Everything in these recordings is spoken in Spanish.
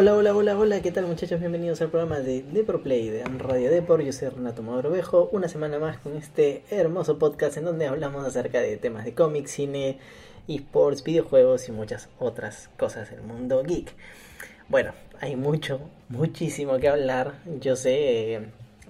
Hola, hola, hola, hola, ¿qué tal muchachos? Bienvenidos al programa de Play de Radio Depor. Yo soy Renato Madrovejo, una semana más con este hermoso podcast en donde hablamos acerca de temas de cómics, cine, esports, videojuegos y muchas otras cosas del mundo geek. Bueno, hay mucho, muchísimo que hablar. Yo sé eh,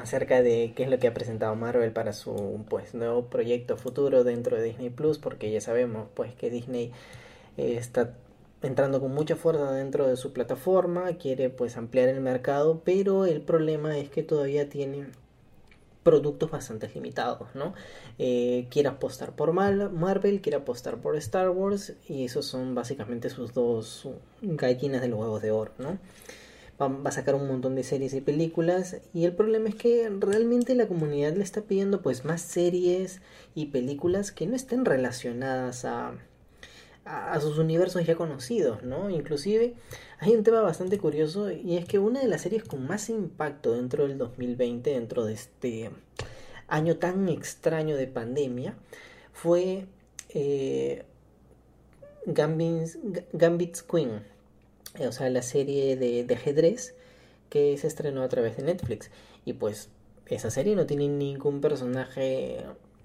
acerca de qué es lo que ha presentado Marvel para su pues nuevo proyecto futuro dentro de Disney Plus, porque ya sabemos pues que Disney eh, está entrando con mucha fuerza dentro de su plataforma, quiere pues ampliar el mercado, pero el problema es que todavía tiene productos bastante limitados, ¿no? Eh, quiere apostar por Marvel, quiere apostar por Star Wars y esos son básicamente sus dos gallinas de los huevos de oro, ¿no? Va, va, a sacar un montón de series y películas y el problema es que realmente la comunidad le está pidiendo pues más series y películas que no estén relacionadas a, a, sus universos ya conocidos, ¿no? Inclusive hay un tema bastante curioso y es que una de las series con más impacto dentro del 2020, dentro de este año tan extraño de pandemia, fue eh, Gambit's, Queen, o sea, la serie de, de ajedrez que se estrenó a través de Netflix. Y pues esa serie no tiene ningún personaje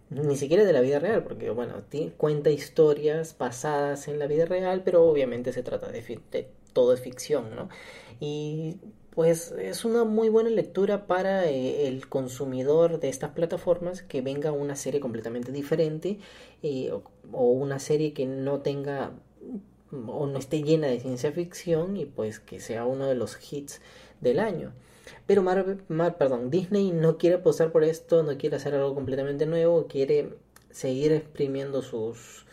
ni siquiera de la vida real, porque bueno, cuenta historias basadas en la vida real, pero obviamente se trata de, todo es ficción, ¿no? Y pues es una muy buena lectura para eh, el consumidor de estas plataformas que venga una serie completamente diferente eh, o, una serie que no tenga o no esté llena de ciencia ficción y pues que sea uno de los hits del año. Pero Marvel, perdón, Disney no quiere apostar por esto, no quiere hacer algo completamente nuevo, quiere seguir exprimiendo sus,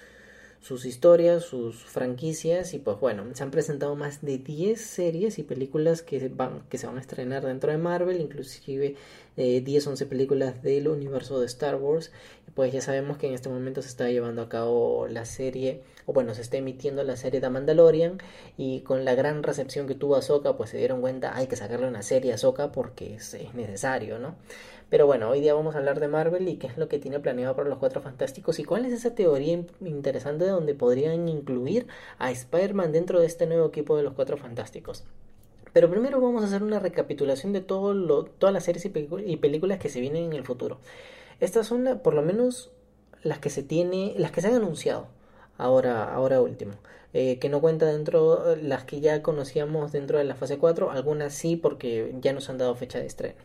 sus historias, sus franquicias y pues bueno, se han presentado más de 10 series y películas que van, que se van a estrenar dentro de Marvel, inclusive eh, 10, 11 películas del universo de Star Wars. Pues ya sabemos que en este momento se está llevando a cabo la serie, o bueno, se está emitiendo la serie de Mandalorian y con la gran recepción que tuvo Ahsoka, pues se dieron cuenta, hay que sacarle una serie a Ahsoka porque es, es necesario, ¿no? Pero bueno, hoy día vamos a hablar de Marvel y qué es lo que tiene planeado para los Cuatro Fantásticos y cuál es esa teoría interesante donde podrían incluir a Spider-Man dentro de este nuevo equipo de los Cuatro Fantásticos. Pero primero vamos a hacer una recapitulación de todo lo, todas las series y, películas que se vienen en el futuro. Estas son por lo menos las que se tiene, las que se han anunciado ahora, ahora último. Eh, que no cuenta dentro las que ya conocíamos dentro de la fase 4, algunas sí porque ya nos han dado fecha de estreno.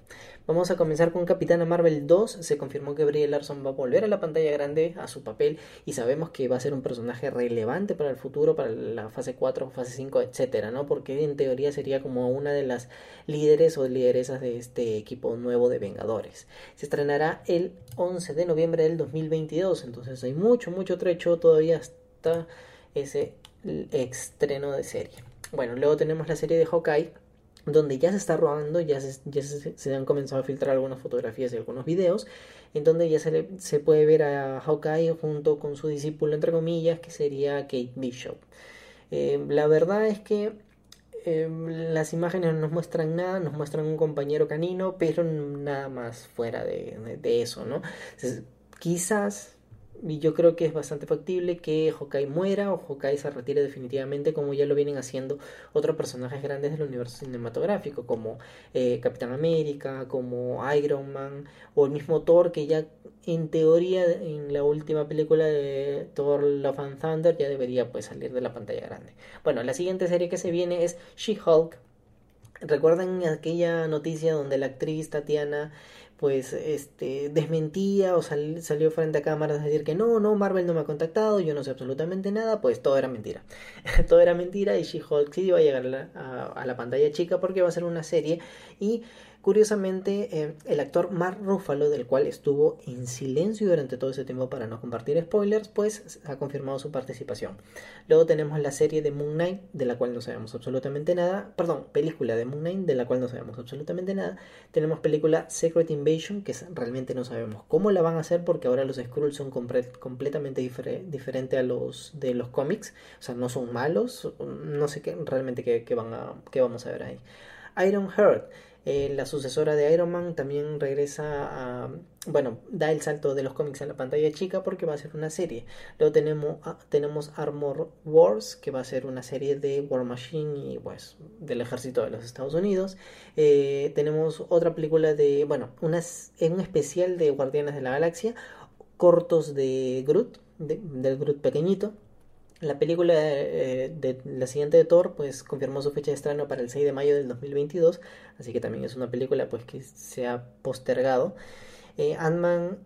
Vamos a comenzar con Capitana Marvel 2, se confirmó que Brie Larson va a volver a la pantalla grande a su papel y sabemos que va a ser un personaje relevante para el futuro, para la fase 4, fase 5, etcétera, ¿no? Porque en teoría sería como una de las líderes o lideresas de este equipo nuevo de Vengadores. Se estrenará el 11 de noviembre del 2022, entonces hay mucho, mucho trecho todavía hasta ese estreno de serie. Bueno, luego tenemos la serie de Hawkeye, donde ya se está rodando, ya se, han comenzado a filtrar algunas fotografías y algunos videos, en donde ya se, puede ver a Hawkeye junto con su discípulo, entre comillas, que sería Kate Bishop. Eh, la verdad es que eh, las imágenes no nos muestran nada, nos muestran un compañero canino, pero nada más fuera de, de eso, ¿no? quizás y yo creo que es bastante factible que Hawkeye muera o Hawkeye se retire definitivamente como ya lo vienen haciendo otros personajes grandes del universo cinematográfico como eh, Capitán América, como Iron Man o el mismo Thor que ya en teoría en la última película de Thor Love and Thunder ya debería pues salir de la pantalla grande. Bueno, la siguiente serie que se viene es She-Hulk. ¿Recuerdan aquella noticia donde la actriz Tatiana pues este desmentía o salió frente a cámaras a decir que no, no, Marvel no me ha contactado, yo no sé absolutamente nada, pues todo era mentira. todo era mentira y She-Hulk sí iba a llegar a la pantalla chica porque va a ser una serie y Curiosamente, eh, el actor Mark Ruffalo, del cual estuvo en silencio durante todo ese tiempo para no compartir spoilers, pues ha confirmado su participación. Luego tenemos la serie de Moon Knight, de la cual no sabemos absolutamente nada. Perdón, película de Moon Knight, de la cual no sabemos absolutamente nada. Tenemos película Secret Invasion, que realmente no sabemos cómo la van a hacer porque ahora los Skrulls son completamente diferentes a los de los cómics. O sea, no son malos, no sé qué, realmente qué, van a, qué vamos a ver ahí. Iron Heart Eh, la sucesora de Iron Man también regresa a... Bueno, da el salto de los cómics a la pantalla chica porque va a ser una serie. Luego tenemos, ah, tenemos Armor Wars, que va a ser una serie de War Machine y pues del ejército de los Estados Unidos. Eh, tenemos otra película de... Bueno, una, un especial de Guardianes de la Galaxia. Cortos de Groot, del Groot pequeñito. La película eh, de la siguiente de Thor pues confirmó su fecha de estreno para el 6 de mayo del 2022, así que también es una película pues que se ha postergado. Eh, Ant-Man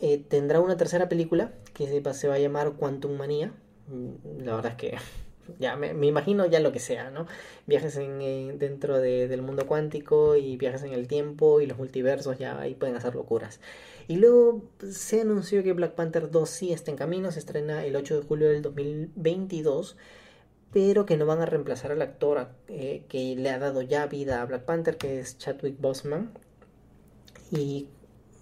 eh, tendrá una tercera película que se, se va a llamar Quantum Manía. Mm, la verdad es que ya me, imagino ya lo que sea, ¿no? Viajes en, dentro del mundo cuántico y viajes en el tiempo y los multiversos, ya ahí pueden hacer locuras. Y luego se anunció que Black Panther 2 sí está en camino, se estrena el 8 de julio del 2022, pero que no van a reemplazar al actor eh, que le ha dado ya vida a Black Panther, que es Chadwick Boseman. Y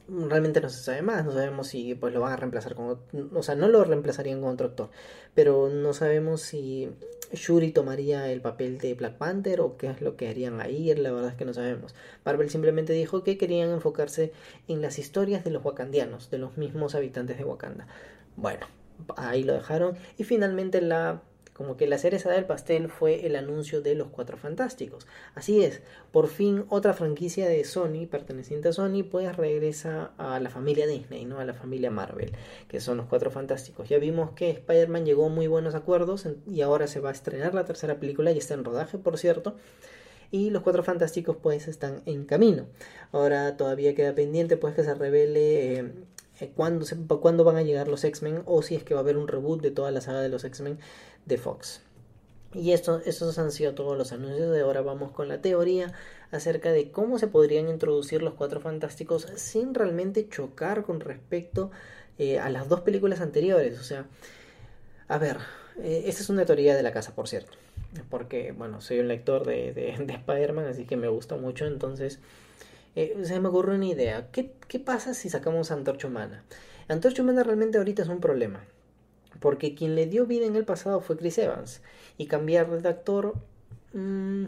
realmente no se sabe más, no sabemos si pues lo van a reemplazar con o sea, no lo reemplazarían con otro actor, pero no sabemos si Shuri tomaría el papel de Black Panther o qué es lo que harían ahí, la verdad es que no sabemos. Marvel simplemente dijo que querían enfocarse en las historias de los wakandianos, de los mismos habitantes de Wakanda. Bueno, ahí lo dejaron y finalmente la como que la cereza del pastel fue el anuncio de los Cuatro Fantásticos. Así es, por fin otra franquicia de Sony, perteneciente a Sony, pues regresa a la familia Disney, ¿no? A la familia Marvel, que son los Cuatro Fantásticos. Ya vimos que Spider-Man llegó a muy buenos acuerdos y ahora se va a estrenar la tercera película y está en rodaje, por cierto y los cuatro fantásticos pues están en camino. Ahora todavía queda pendiente pues que se revele eh, cuándo, cuándo van a llegar los X-Men o si es que va a haber un reboot de toda la saga de los X-Men de Fox. Y esto, estos han sido todos los anuncios de ahora vamos con la teoría acerca de cómo se podrían introducir los cuatro fantásticos sin realmente chocar con respecto eh, a las dos películas anteriores. O sea, a ver, eh, esta es una teoría de la casa, por cierto. Porque, bueno, soy un lector de, de, de Spider-Man, así que me gusta mucho. Entonces, eh, se me ocurre una idea. ¿Qué, ¿Qué, pasa si sacamos a Antorcha Humana? Antorcha Humana realmente ahorita es un problema porque quien le dio vida en el pasado fue Chris Evans. Y cambiar de actor mm,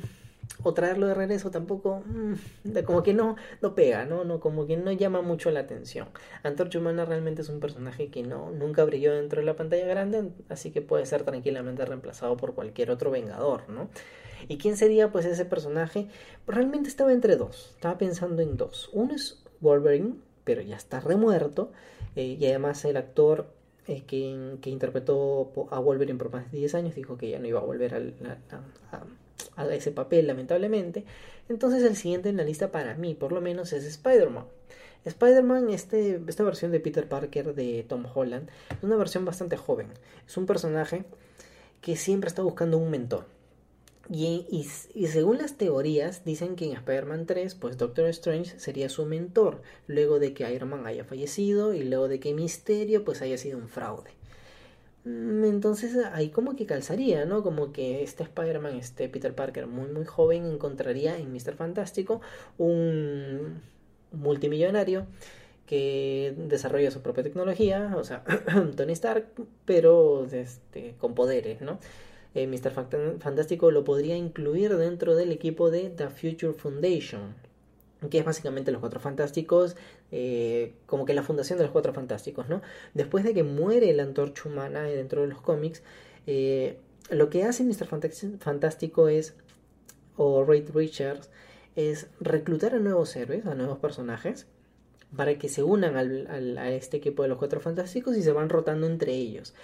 o traerlo de regreso tampoco, mm, como que no, no pega, ¿no? ¿no? Como que no llama mucho la atención. Antorcha Humana realmente es un personaje que no, nunca brilló dentro de la pantalla grande, así que puede ser tranquilamente reemplazado por cualquier otro Vengador, ¿no? ¿Y quién sería pues ese personaje? Realmente estaba entre dos, estaba pensando en dos. Uno es Wolverine, pero ya está remuerto, eh, y además el actor eh, que, que, interpretó a Wolverine por más de 10 años, dijo que ya no iba a volver a, a, ese papel, lamentablemente. Entonces el siguiente en la lista para mí, por lo menos, es Spider-Man. Spider-Man, este, esta versión de Peter Parker de Tom Holland, es una versión bastante joven. Es un personaje que siempre está buscando un mentor. Y, según las teorías, dicen que en Spider-Man 3, pues Doctor Strange sería su mentor, luego de que Iron Man haya fallecido y luego de que Misterio pues haya sido un fraude. Mm, entonces ahí como que calzaría, ¿no? Como que este Spider-Man, este Peter Parker muy muy joven, encontraría en Mr. Fantástico un multimillonario que desarrolla su propia tecnología, o sea, Tony Stark, pero este, con poderes, ¿no? Eh, Mr. Fantástico lo podría incluir dentro del equipo de The Future Foundation, que es básicamente los Cuatro Fantásticos, eh, como que la fundación de los Cuatro Fantásticos, ¿no? Después de que muere la antorcha humana dentro de los cómics, eh, lo que hace Mr. Fantástico es, o Reed Richards, es reclutar a nuevos héroes, a nuevos personajes, para que se unan al, a este equipo de los Cuatro Fantásticos y se van rotando entre ellos.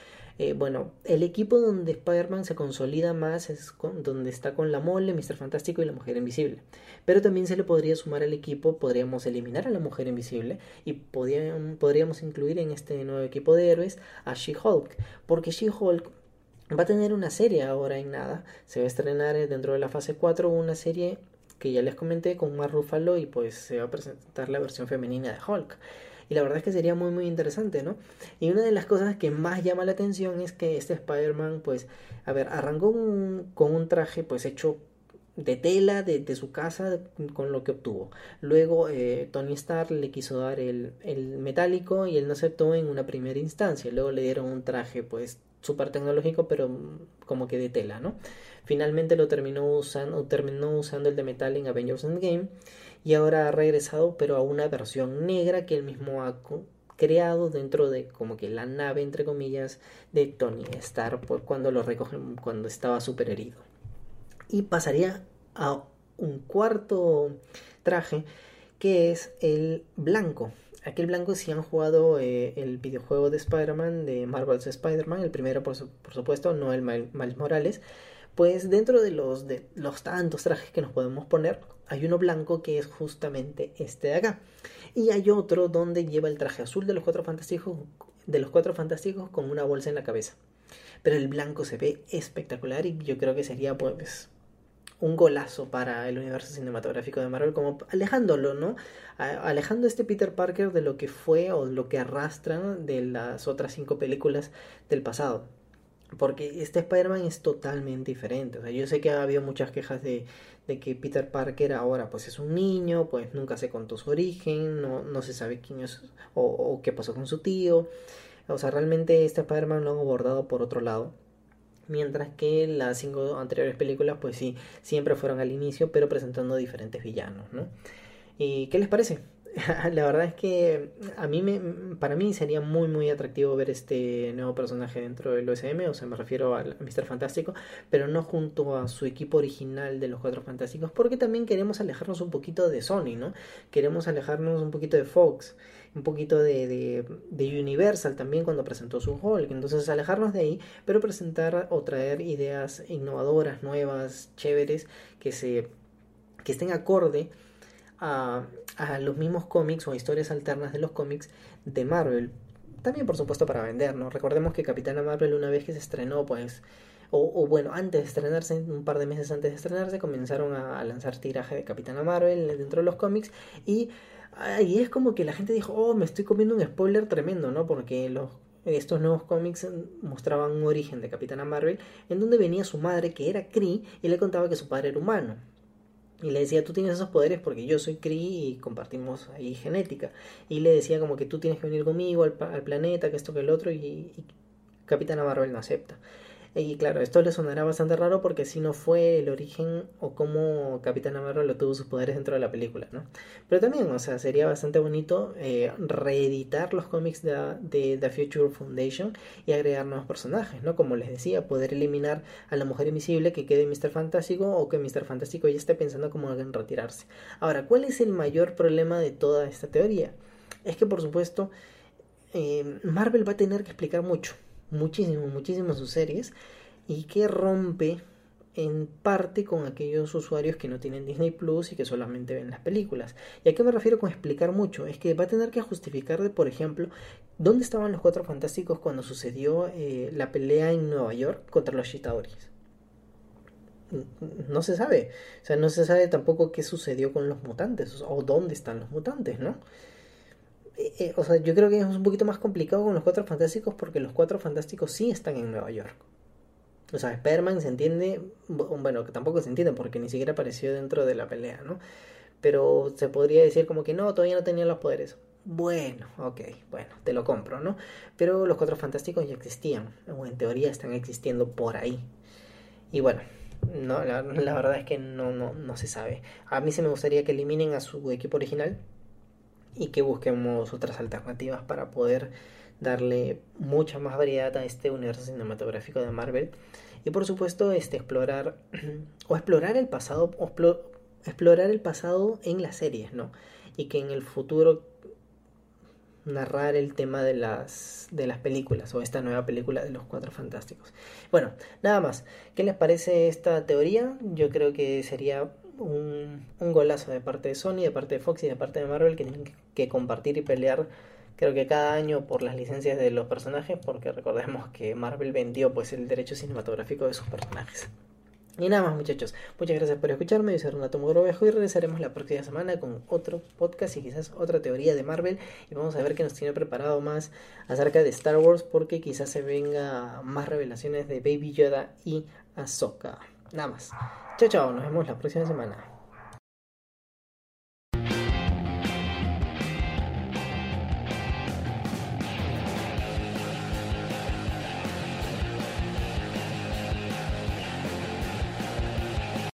Eh, bueno, el equipo donde Spider-Man se consolida más es donde está con la mole, Mr. Fantástico y la Mujer Invisible. Pero también se le podría sumar al equipo, podríamos eliminar a la Mujer Invisible y podríamos incluir en este nuevo equipo de héroes a She-Hulk. Porque She-Hulk va a tener una serie ahora en nada. Se va a estrenar dentro de la fase 4 una serie que ya les comenté con Mark Ruffalo y pues se va a presentar la versión femenina de Hulk. Y la verdad es que sería muy muy interesante, ¿no? Y una de las cosas que más llama la atención es que este Spider-Man, pues, a ver, arrancó con un traje pues hecho de tela de, su casa con lo que obtuvo. Luego eh, Tony Stark le quiso dar el, el, metálico y él no aceptó en una primera instancia. Luego le dieron un traje pues súper tecnológico pero como que de tela, ¿no? Finalmente lo terminó usando, terminó usando el de metal en Avengers Endgame y ahora ha regresado pero a una versión negra que él mismo ha creado dentro de como que la nave entre comillas de Tony Stark cuando lo recogen cuando estaba súper herido. Y pasaría a un cuarto traje que es el blanco. Aquel blanco si han jugado eh, el videojuego de Spider-Man de Marvel's Spider-Man el primero por, por supuesto no el Miles Morales. Pues dentro de los de los tantos trajes que nos podemos poner hay uno blanco que es justamente este de acá. Y hay otro donde lleva el traje azul de los cuatro fantásticos, de los cuatro fantásticos con una bolsa en la cabeza. Pero el blanco se ve espectacular y yo creo que sería pues un golazo para el universo cinematográfico de Marvel, como alejándolo, ¿no? Alejando este Peter Parker de lo que fue o lo que arrastran de las otras cinco películas del pasado. Porque este Spider-Man es totalmente diferente. O sea, yo sé que ha habido muchas quejas de, de, que Peter Parker ahora pues es un niño, pues nunca se contó su origen, no, no se sabe quién es o, o, qué pasó con su tío. O sea, realmente este Spider-Man lo han abordado por otro lado. Mientras que las cinco anteriores películas pues sí, siempre fueron al inicio, pero presentando diferentes villanos, ¿no? ¿Y qué les parece? la verdad es que a mí me, para mí sería muy muy atractivo ver este nuevo personaje dentro del OSM, o sea, me refiero al Mr. Fantástico, pero no junto a su equipo original de los Cuatro Fantásticos, porque también queremos alejarnos un poquito de Sony, ¿no? Queremos alejarnos un poquito de Fox, un poquito de, de, de Universal también cuando presentó su Hulk, entonces alejarnos de ahí, pero presentar o traer ideas innovadoras, nuevas, chéveres, que se que estén acorde a, a los mismos cómics o historias alternas de los cómics de Marvel. También, por supuesto, para vender, ¿no? Recordemos que Capitana Marvel, una vez que se estrenó, pues. O, bueno, antes de estrenarse, un par de meses antes de estrenarse, comenzaron a, lanzar tiraje de Capitana Marvel dentro de los cómics. Y ahí es como que la gente dijo, oh, me estoy comiendo un spoiler tremendo, ¿no? Porque los estos nuevos cómics mostraban un origen de Capitana Marvel en donde venía su madre que era Kree y le contaba que su padre era humano. Y le decía, tú tienes esos poderes porque yo soy Kree y compartimos ahí genética. Y le decía como que tú tienes que venir conmigo al, planeta, que esto que el otro, y, y Capitana Marvel no acepta. Y claro, esto le sonará bastante raro porque si no fue el origen o cómo Capitana Marvel lo tuvo sus poderes dentro de la película, ¿no? Pero también, o sea, sería bastante bonito eh, reeditar los cómics de, de, The Future Foundation y agregar nuevos personajes, ¿no? Como les decía, poder eliminar a la mujer invisible que quede Mr. Fantástico o que Mr. Fantástico ya esté pensando como en retirarse. Ahora, ¿cuál es el mayor problema de toda esta teoría? Es que, por supuesto, eh, Marvel va a tener que explicar mucho muchísimo, muchísimo sus series y que rompe en parte con aquellos usuarios que no tienen Disney Plus y que solamente ven las películas. ¿Y a qué me refiero con explicar mucho? Es que va a tener que justificar, por ejemplo, dónde estaban los Cuatro Fantásticos cuando sucedió eh, la pelea en Nueva York contra los Chitauri's. No se sabe. O sea, no se sabe tampoco qué sucedió con los mutantes o dónde están los mutantes, ¿no? Eh, eh, o sea, yo creo que es un poquito más complicado con los Cuatro Fantásticos porque los Cuatro Fantásticos sí están en Nueva York. O sea, Spider-Man se entiende, bueno, que tampoco se entiende porque ni siquiera apareció dentro de la pelea, ¿no? Pero se podría decir como que no, todavía no tenían los poderes. Bueno, ok, bueno, te lo compro, ¿no? Pero los Cuatro Fantásticos ya existían, o en teoría están existiendo por ahí. Y bueno, no, la, la verdad es que no, no, no se sabe. A mí se me gustaría que eliminen a su equipo original, y que busquemos otras alternativas para poder darle mucha más variedad a este universo cinematográfico de Marvel. Y por supuesto este explorar o explorar el pasado explorar el pasado en las series no y que en el futuro narrar el tema de las de las películas o esta nueva película de los cuatro fantásticos. Bueno nada más. Qué les parece esta teoría yo creo que sería un, golazo de parte de Sony, de parte de Fox y de parte de Marvel que tienen que compartir y pelear creo que cada año por las licencias de los personajes porque recordemos que Marvel vendió pues el derecho cinematográfico de sus personajes. Y nada más muchachos, muchas gracias por escucharme, yo soy Renato Mogrovejo y regresaremos la próxima semana con otro podcast y quizás otra teoría de Marvel y vamos a ver qué nos tiene preparado más acerca de Star Wars porque quizás se venga más revelaciones de Baby Yoda y Ahsoka. Nada más. Chao, chao. Nos vemos la próxima semana.